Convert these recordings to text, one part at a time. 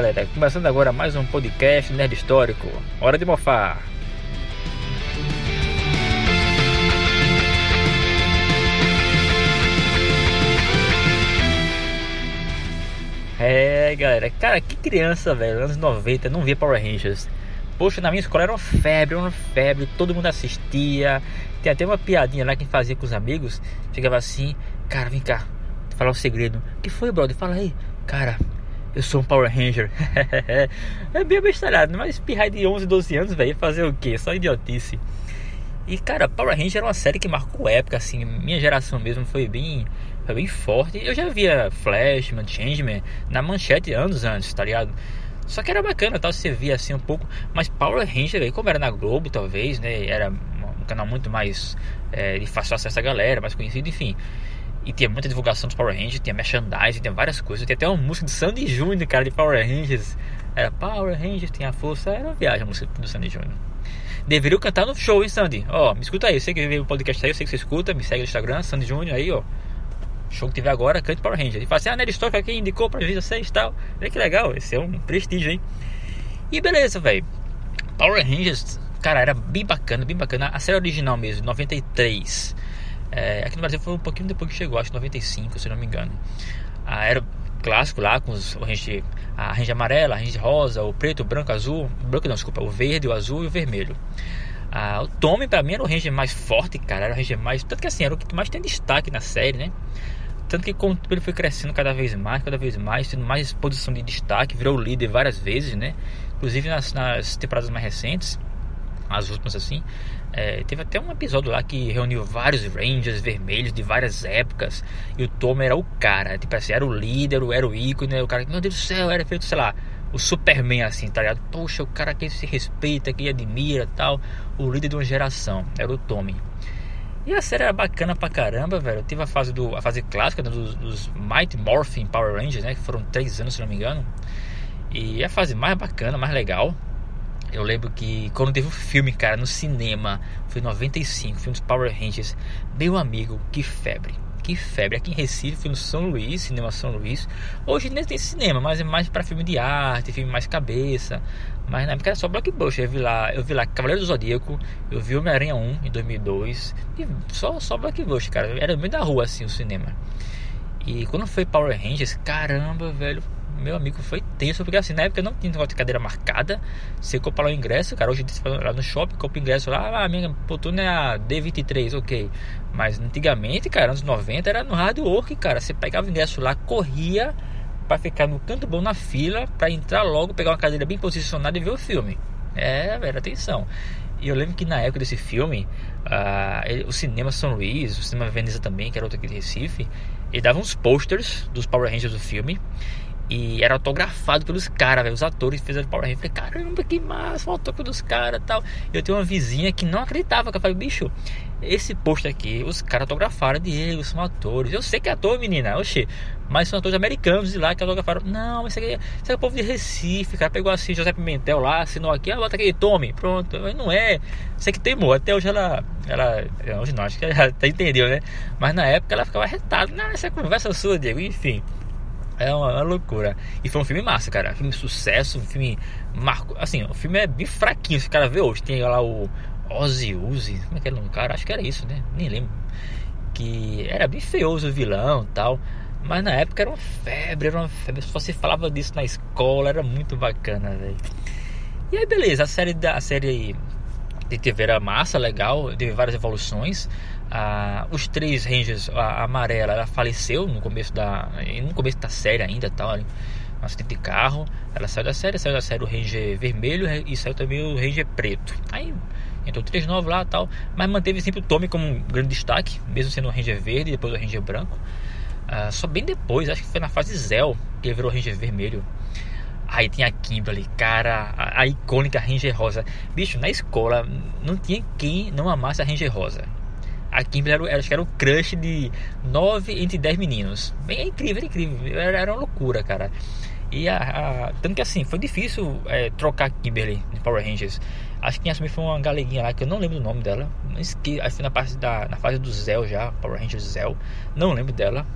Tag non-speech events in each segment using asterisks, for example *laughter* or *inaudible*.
galera, começando agora mais um podcast Nerd Histórico. Hora de mofar! É, galera, cara, que criança, velho, anos 90, não via Power Rangers. Poxa, na minha escola era uma febre, uma febre, todo mundo assistia. Tem até uma piadinha lá que fazia com os amigos. Ficava assim, cara, vem cá, falar um segredo. que foi, brother? Fala aí, cara, eu sou um Power Ranger. *laughs* é bem bestalhado, mas pirrai de 11, 12 anos, velho, fazer o quê? Só idiotice. E cara, Power Ranger era uma série que marcou época, assim, minha geração mesmo foi bem, foi bem forte. Eu já via Flashman, Changeman na manchete anos antes, tá ligado? Só que era bacana, tal, você via assim um pouco. Mas Power Ranger, aí, como era na Globo, talvez, né? Era um canal muito mais é, de fácil acesso à galera, mais conhecido, enfim. E tinha muita divulgação dos Power Rangers, tinha merchandising, tinha várias coisas. Tinha até uma música do Sandy Júnior, cara, de Power Rangers. Era Power Rangers, tinha força, era uma viagem a música do Sandy Júnior. Deveria cantar no show, hein, Sandy? Ó, me escuta aí, eu sei que veio o podcast aí, eu sei que você escuta, me segue no Instagram, Sandy Júnior aí, ó. Show que tiver agora, cante Power Rangers. E fala assim, ah, Nelly Stock aqui indicou pra vocês e tal. Olha que legal, esse é um prestígio, hein? E beleza, velho. Power Rangers, cara, era bem bacana, bem bacana. A série original mesmo, 93. É, aqui no Brasil foi um pouquinho depois que chegou, acho que 95, se não me engano. Ah, era clássico lá com os, range, a range amarela, a range rosa, o preto, o branco, azul, branco não, desculpa, o verde, o azul e o vermelho. Ah, o Tommy pra mim era o ranger mais forte, cara, era o ranger mais, tanto que assim, era o que mais tem destaque na série, né? Tanto que quando ele foi crescendo cada vez mais, cada vez mais, tendo mais posição de destaque, virou líder várias vezes, né? Inclusive nas, nas temporadas mais recentes, as últimas assim, é, teve até um episódio lá que reuniu vários Rangers vermelhos de várias épocas e o Tom era o cara, tipo assim, era o líder, era o ícone, né? o cara que, meu Deus do céu, era feito, sei lá, o Superman assim, tá ligado? Poxa, o cara que se respeita, que admira tal, o líder de uma geração, era o Tommy. E a série era bacana pra caramba, velho. Tive a fase, do, a fase clássica né, dos, dos Mighty Morphin Power Rangers, né? Que foram três anos, se não me engano. E a fase mais bacana, mais legal. Eu lembro que quando teve o filme, cara, no cinema, foi em 95, filme dos Power Rangers. Meu amigo, que febre que febre. Aqui em Recife, fui no São Luís, Cinema São Luís. Hoje nem tem cinema, mas é mais para filme de arte, filme mais cabeça. Mas na época era só blockbuster. Eu vi lá, eu vi lá Cavaleiro do Zodíaco, eu vi Homem-Aranha 1 em 2002. E só, só blockbuster, cara. Era no meio da rua assim o cinema. E quando foi Power Rangers, caramba, velho meu amigo, foi tenso, porque assim, na época não tinha de cadeira marcada. Você compra lá o ingresso, cara. Hoje você lá no shopping, compra o ingresso lá, ah, minha poltrona é a D23, ok. Mas antigamente, cara, anos 90 era no hard work, cara. Você pegava o ingresso lá, corria para ficar no canto bom na fila, para entrar logo, pegar uma cadeira bem posicionada e ver o filme. É, velho, atenção. E eu lembro que na época desse filme, uh, o cinema São Luís, o cinema Veneza também, que era outro aqui de Recife, ele dava uns posters dos Power Rangers do filme. E era autografado pelos caras, os atores fizeram Power Rangers. Falei, caramba, que massa, o autógrafo dos caras tal. Eu tenho uma vizinha que não acreditava, que eu falei, bicho, esse post aqui, os caras autografaram de ele, são atores. Eu sei que é ator, menina, oxê, mas são atores americanos de lá que autografaram. Não, esse aqui, esse é o povo de Recife, cara pegou assim, José Pimentel lá, assinou aqui, ah, bota aqui, tome, pronto. Mas não é, sei que temor, até hoje ela, ela, hoje não, acho que ela até entendeu, né? Mas na época ela ficava arretada, não, essa conversa sua, Diego, enfim. É uma, uma, loucura. E foi um filme massa, cara. Um filme sucesso, um filme marco. Assim, o filme é bem fraquinho. Se o cara vê hoje, tem lá o Ozzy Uzi. Como é que era o cara? Acho que era isso, né? Nem lembro. Que era bem feioso o vilão tal. Mas na época era uma febre, era uma febre. Só se falava disso na escola, era muito bacana, velho. E aí, beleza, a série da a série de TV era massa, legal, teve várias evoluções. Ah, os três Rangers, a, a, amarela, ela faleceu no começo da, no começo da série ainda, tal, um acidente de carro. Ela saiu da série, saiu da série o Ranger vermelho e saiu também o Ranger preto. Aí entrou três novos lá, tal, mas manteve sempre o Tommy como um grande destaque, mesmo sendo o Ranger verde e depois o Ranger branco. Ah, só bem depois, acho que foi na fase Zell que ele virou Ranger vermelho. Aí tinha a Kimberly, cara, a, a, icônica Ranger Rosa. Bicho, na escola não tinha quem não amasse a Ranger Rosa. A Kimberly era, acho que era o crush de 9 entre 10 meninos. Bem, é incrível, é incrível. Era, era, uma loucura, cara. E a, a, tanto que assim, foi difícil é, trocar a Kimberly de Power Rangers. Acho que quem assumiu foi uma galeguinha lá, que eu não lembro do nome dela. Acho que foi na, parte da, na fase do Zell já, Power Rangers Zell. Não lembro dela.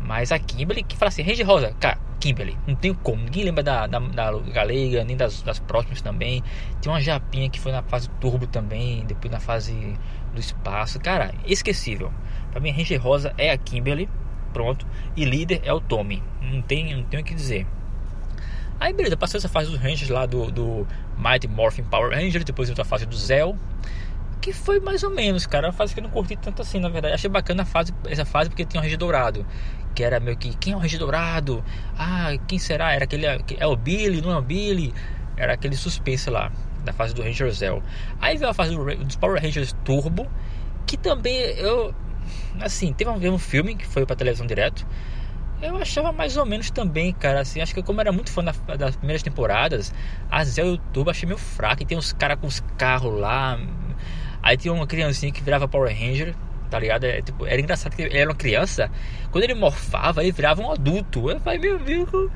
Mas a Kimberly que fala assim, Ranger Rosa, cara, Kimberly. Não tem como. Ninguém lembra da, da, da Galega, nem das, das próximas também. Tem uma Japinha que foi na fase turbo também, depois na fase do espaço. Cara, esquecível. Pra mim, a Ranger Rosa é a Kimberly. Pronto. E líder é o Tommy. Não tem, não tem o que dizer. Aí beleza, passei essa fase dos Rangers lá do, do Mighty Morphin Power Ranger, depois outra fase do Zell. Que foi mais ou menos, cara. Uma fase que eu não curti tanto assim, na verdade. Achei bacana a fase, essa fase porque tinha o Ranger Dourado. Que era meio que, quem é o Ranger Dourado? Ah, quem será? Era aquele, é o Billy, não é o Billy? Era aquele suspense lá, da fase do Ranger Zell. Aí veio a fase do, dos Power Rangers Turbo, que também eu... Assim, teve um, um filme que foi pra televisão direto eu achava mais ou menos também, cara. Assim, acho que como eu era muito fã da, das primeiras temporadas, a Zé YouTube achei meio fraco. E tem uns caras com os carros lá. Aí tinha uma criancinha que virava Power Ranger, tá ligado? É, tipo, era engraçado que ele era uma criança. Quando ele morfava, ele virava um adulto. Eu falei, meu amigo,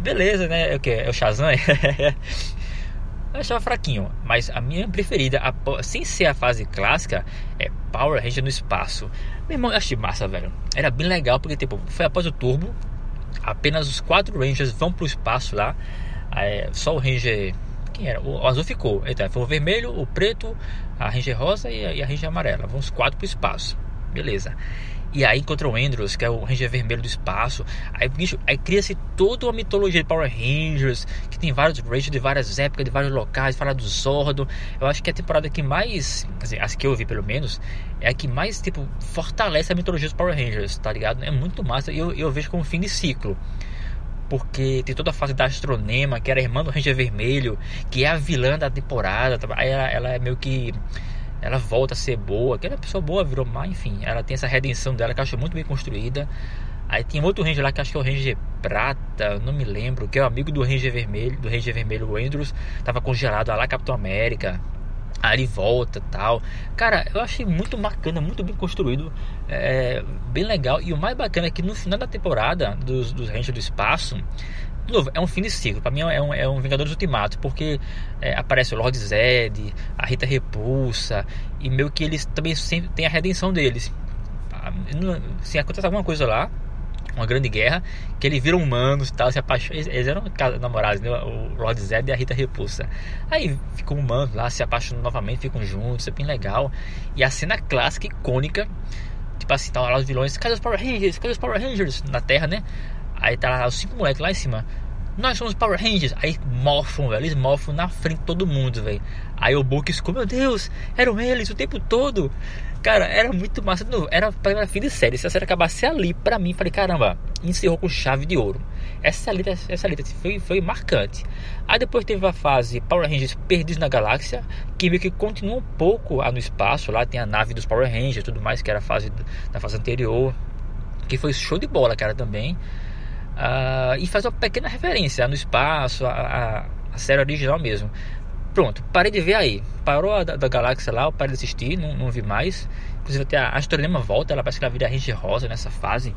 beleza, né? É o que? É o Shazam? *laughs* eu achava fraquinho. Mas a minha preferida, a, sem ser a fase clássica, é Power Ranger no espaço. Meu irmão, eu achei massa, velho. Era bem legal porque, tipo, foi após o Turbo. Apenas os quatro Rangers vão pro espaço lá. É, só o Ranger. Quem era? O, azul ficou. Então, foi o vermelho, o preto, a Ranger rosa e a, e a Ranger amarela. Vão os quatro pro espaço. Beleza. E aí encontra o Andros, que é o Ranger vermelho do espaço. Aí, bicho, aí cria-se toda uma mitologia de Power Rangers, que tem vários Rangers de várias épocas, de vários locais, fala do Zordo. Eu acho que a temporada que mais, assim, as que eu vi pelo menos, é a que mais, tipo, fortalece a mitologia dos Power Rangers, tá ligado? É muito massa e eu, eu vejo como fim de ciclo porque tem toda a fase da Astronema, que era a irmã do Ranger Vermelho, que é a vilã da temporada. Tá? Aí ela, ela, é meio que ela volta a ser boa, aquela pessoa boa virou má, enfim, ela tem essa redenção dela que eu acho muito bem construída. Aí tem outro Ranger lá que acho que é o Ranger Prata, não me lembro, que é o amigo do Ranger Vermelho, do Ranger Vermelho, o Andrews, tava congelado lá, Capitão América. Ele volta tal. Cara, eu achei muito bacana, muito bem construído, é, bem legal. E o mais bacana é que no final da temporada dos, dos Rangers do Espaço, de novo, é um fim de ciclo. Pra mim é um, é um Vingadores Ultimato, porque é, aparece o Lord Zed, a Rita Repulsa, e meio que eles também sempre têm a redenção deles. Ah, se acontece alguma coisa lá, uma grande guerra, que eles viram humanos e tal, se apaixonam. Eles eram namorados, né? o Lord Zed e a Rita Repulsa. Aí ficam humanos lá, se apaixonam novamente, ficam juntos, é bem legal. E a cena clássica, icônica, tipo assim, tá lá os vilões, cadê os Power Rangers? Cadê os Power Rangers? Na Terra, né? Aí tá lá os cinco moleques lá em cima. Nós somos Power Rangers. Aí morfam, velho. Eles morfam na frente de todo mundo, velho. Aí o Book ficou, meu Deus, eram eles o tempo todo. Cara, era muito massa. Era para fim de série. Se a série acabasse ali, pra mim, falei, caramba, encerrou com chave de ouro. Essa luta, essa luta foi, foi marcante. Aí depois teve a fase Power Rangers Perdidos na Galáxia, que meio que continua um pouco no espaço. Lá tem a nave dos Power Rangers tudo mais, que era a fase da fase anterior. Que foi show de bola, cara, também. Uh, e faz uma pequena referência no espaço, a, a, a, série original mesmo. Pronto, parei de ver aí. Parou a da, da galáxia lá, eu parei de assistir, não, não vi mais. Inclusive até a Astronema volta, ela parece que ela vira Ranger Rosa nessa fase.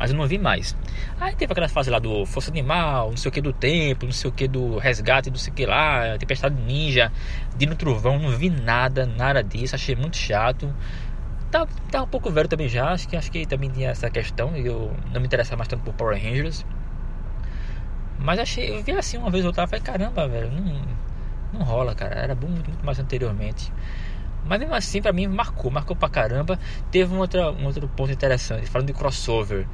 Mas eu não vi mais. Aí teve aquela fase lá do Força Animal, não sei o que do Tempo, não sei o que do Resgate, não sei o que lá, Tempestade Ninja, Dino Trovão, não vi nada, nada disso, achei muito chato tá, tá um pouco velho também já, acho que, acho que também tinha essa questão, eu não me interessava mais tanto por Power Rangers. Mas achei, eu vi assim uma vez ou outra, falei, caramba, velho, não, não rola, cara, era bom muito, muito mais anteriormente. Mas mesmo assim, pra mim, marcou, marcou pra caramba. Teve um outro, um outro ponto interessante, falando de crossover,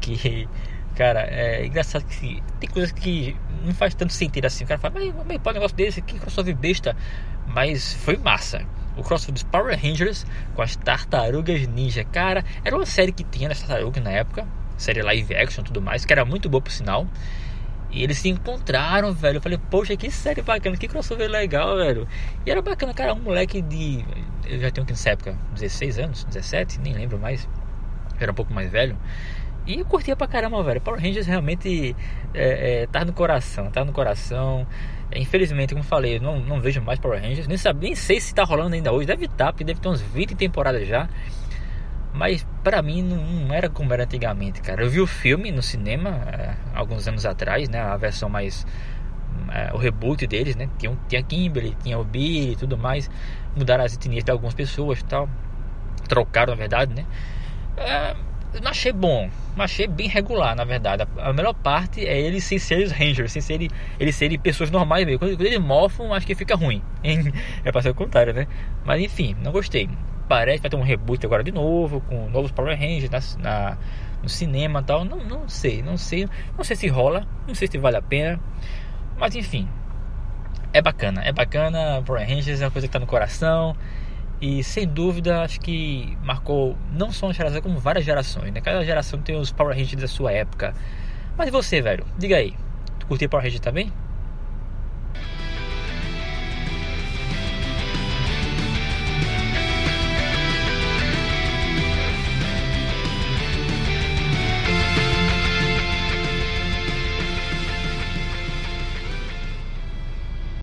que, cara, é engraçado que tem coisas que não faz tanto sentido assim. O cara fala, mas, mas pode um negócio desse, que crossover besta. Mas foi massa o crossover dos Power Rangers com as Tartarugas Ninja. Cara, era uma série que tinha das Tartarugas na época, série live action e tudo mais, que era muito boa por sinal. E eles se encontraram, velho. Eu falei, poxa, que série bacana, que crossover legal, velho. E era bacana, cara, um moleque de. Eu já tenho que nessa época, 16 anos, 17, nem lembro mais. Era um pouco mais velho. E eu curtia pra caramba, velho. Power Rangers realmente é, é, tá no coração, tá no coração. Infelizmente, como falei, não, não vejo mais Power Rangers. Nem, sabe, nem sei se tá rolando ainda hoje. Deve estar, tá, porque deve ter uns 20 temporadas já. Mas pra mim não, não, era como era antigamente, cara. Eu vi o filme no cinema é, alguns anos atrás, né? A versão mais. É, o reboot deles, né? Tinha, tinha Kimberly, tinha o Billy e tudo mais. Mudaram as etnias de algumas pessoas e tal. Trocaram, na verdade, né? É, eu não achei bom, não achei bem regular, na verdade. A, melhor parte é eles sem serem os Rangers, sem serem, eles serem pessoas normais mesmo. Quando, quando eles mofam, acho que fica ruim. *laughs* é pra ser o contrário, né? Mas enfim, não gostei. Parece que vai ter um reboot agora de novo, com novos Power Rangers na, na no cinema e tal. Não, não sei, não sei. Não sei se rola, não sei se vale a pena. Mas enfim, é bacana, é bacana. Power Rangers é uma coisa que tá no coração. E sem dúvida, acho que marcou não só uma geração, como várias gerações, né? Cada geração tem os Power Rangers da sua época. Mas e você, velho? Diga aí. Tu curtiu Power Rangers também?